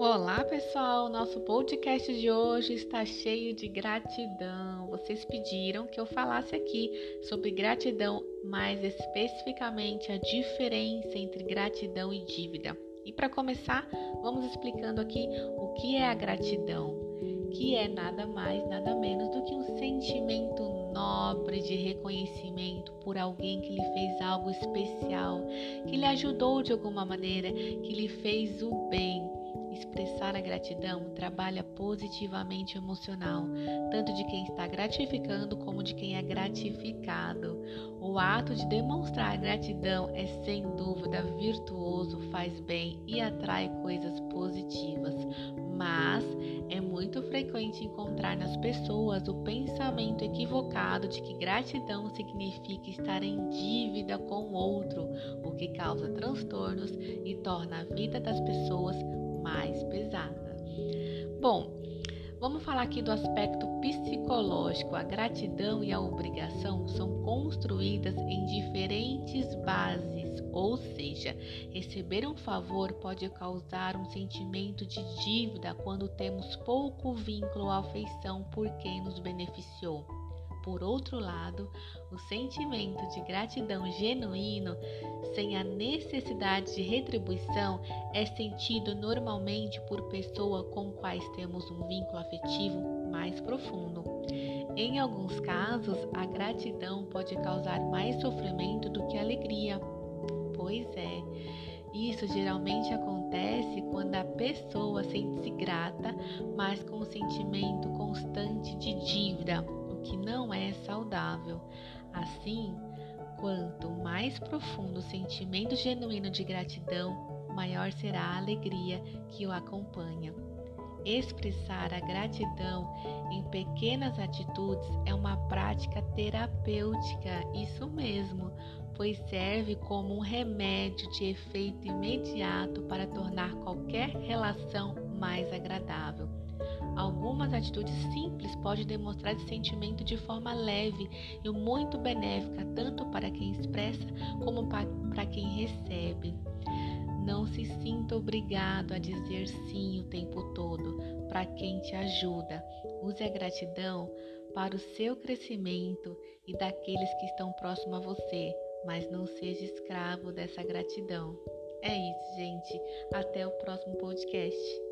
Olá, pessoal! Nosso podcast de hoje está cheio de gratidão. Vocês pediram que eu falasse aqui sobre gratidão, mais especificamente a diferença entre gratidão e dívida. E para começar, vamos explicando aqui o que é a gratidão, que é nada mais, nada menos do que um sentimento nobre de reconhecimento por alguém que lhe fez algo especial, que lhe ajudou de alguma maneira, que lhe fez o bem Expressar a gratidão trabalha positivamente o emocional, tanto de quem está gratificando como de quem é gratificado. O ato de demonstrar gratidão é sem dúvida virtuoso, faz bem e atrai coisas positivas, mas é muito frequente encontrar nas pessoas o pensamento equivocado de que gratidão significa estar em dívida com o outro, o que causa transtornos e torna a vida das pessoas mais. Bom, vamos falar aqui do aspecto psicológico. A gratidão e a obrigação são construídas em diferentes bases, ou seja, receber um favor pode causar um sentimento de dívida quando temos pouco vínculo ou afeição por quem nos beneficiou. Por outro lado, o sentimento de gratidão genuíno, sem a necessidade de retribuição, é sentido normalmente por pessoas com quais temos um vínculo afetivo mais profundo. Em alguns casos, a gratidão pode causar mais sofrimento do que alegria. Pois é, isso geralmente acontece quando a pessoa sente-se grata, mas com um sentimento constante de dívida que não é saudável. Assim, quanto mais profundo o sentimento genuíno de gratidão, maior será a alegria que o acompanha. Expressar a gratidão em pequenas atitudes é uma prática terapêutica, isso mesmo, pois serve como um remédio de efeito imediato para tornar qualquer relação mais agradável. Algumas atitudes simples podem demonstrar esse sentimento de forma leve e muito benéfica, tanto para quem expressa como para quem recebe. Não se sinta obrigado a dizer sim o tempo todo para quem te ajuda. Use a gratidão para o seu crescimento e daqueles que estão próximos a você, mas não seja escravo dessa gratidão. É isso, gente. Até o próximo podcast.